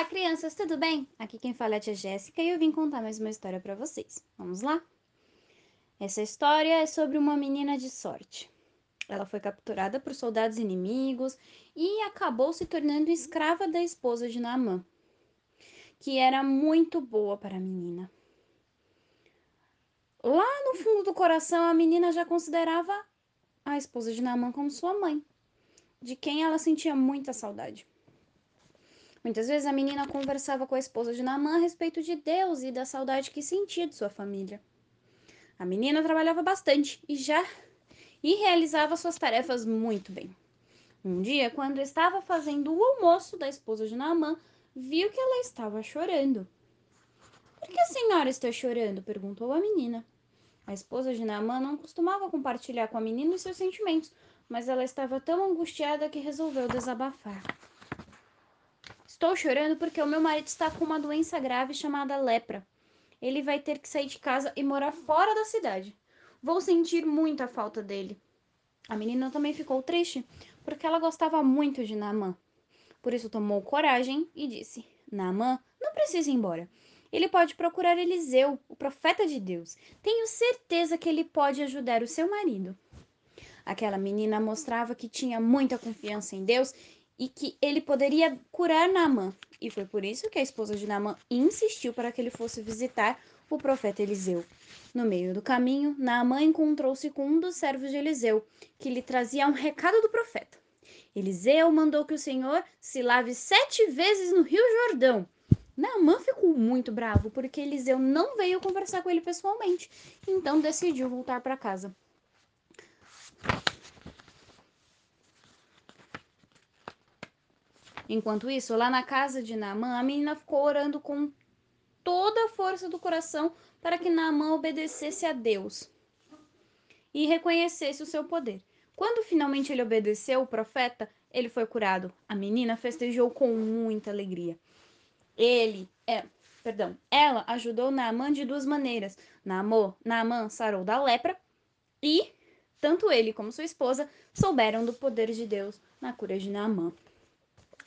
Olá, crianças, tudo bem? Aqui quem fala é a tia Jéssica e eu vim contar mais uma história para vocês. Vamos lá? Essa história é sobre uma menina de sorte. Ela foi capturada por soldados inimigos e acabou se tornando escrava da esposa de Naamã, que era muito boa para a menina. Lá no fundo do coração, a menina já considerava a esposa de Naamã como sua mãe, de quem ela sentia muita saudade. Muitas vezes a menina conversava com a esposa de Naamã a respeito de Deus e da saudade que sentia de sua família. A menina trabalhava bastante e já e realizava suas tarefas muito bem. Um dia, quando estava fazendo o almoço da esposa de Naamã, viu que ela estava chorando. Por que a senhora está chorando? perguntou a menina. A esposa de Naamã não costumava compartilhar com a menina os seus sentimentos, mas ela estava tão angustiada que resolveu desabafar. Estou chorando porque o meu marido está com uma doença grave chamada lepra. Ele vai ter que sair de casa e morar fora da cidade. Vou sentir muito a falta dele. A menina também ficou triste porque ela gostava muito de Naamã. Por isso tomou coragem e disse: Naamã não precisa ir embora. Ele pode procurar Eliseu, o profeta de Deus. Tenho certeza que ele pode ajudar o seu marido. Aquela menina mostrava que tinha muita confiança em Deus e que ele poderia curar Naamã. E foi por isso que a esposa de Naamã insistiu para que ele fosse visitar o profeta Eliseu. No meio do caminho, Naamã encontrou-se com um dos servos de Eliseu, que lhe trazia um recado do profeta. Eliseu mandou que o Senhor se lave sete vezes no rio Jordão. Naamã ficou muito bravo porque Eliseu não veio conversar com ele pessoalmente, então decidiu voltar para casa. Enquanto isso, lá na casa de Naamã, a menina ficou orando com toda a força do coração para que Naamã obedecesse a Deus e reconhecesse o seu poder. Quando finalmente ele obedeceu o profeta, ele foi curado. A menina festejou com muita alegria. Ele, é, perdão, ela ajudou Naamã de duas maneiras. Naamã, Naamã sarou da lepra e tanto ele como sua esposa souberam do poder de Deus na cura de Naamã.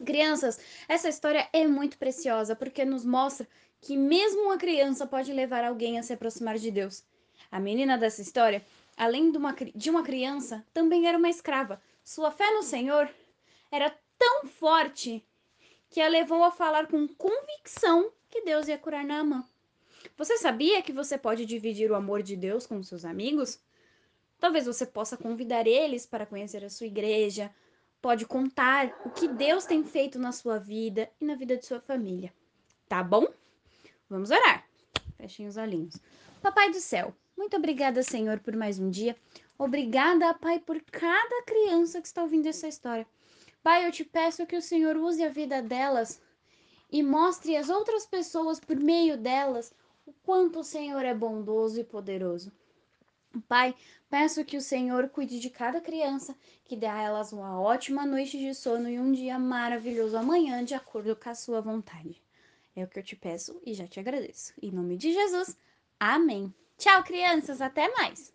Crianças, essa história é muito preciosa porque nos mostra que mesmo uma criança pode levar alguém a se aproximar de Deus. A menina dessa história, além de uma, de uma criança, também era uma escrava. Sua fé no Senhor era tão forte que a levou a falar com convicção que Deus ia curar Naamã. Você sabia que você pode dividir o amor de Deus com seus amigos? Talvez você possa convidar eles para conhecer a sua igreja, pode contar o que Deus tem feito na sua vida e na vida de sua família. Tá bom? Vamos orar. Fechem os olhinhos. Papai do céu, muito obrigada, Senhor, por mais um dia. Obrigada, Pai, por cada criança que está ouvindo essa história. Pai, eu te peço que o Senhor use a vida delas e mostre às outras pessoas por meio delas o quanto o Senhor é bondoso e poderoso. Pai, peço que o Senhor cuide de cada criança, que dê a elas uma ótima noite de sono e um dia maravilhoso amanhã, de acordo com a sua vontade. É o que eu te peço e já te agradeço. Em nome de Jesus, amém. Tchau, crianças, até mais!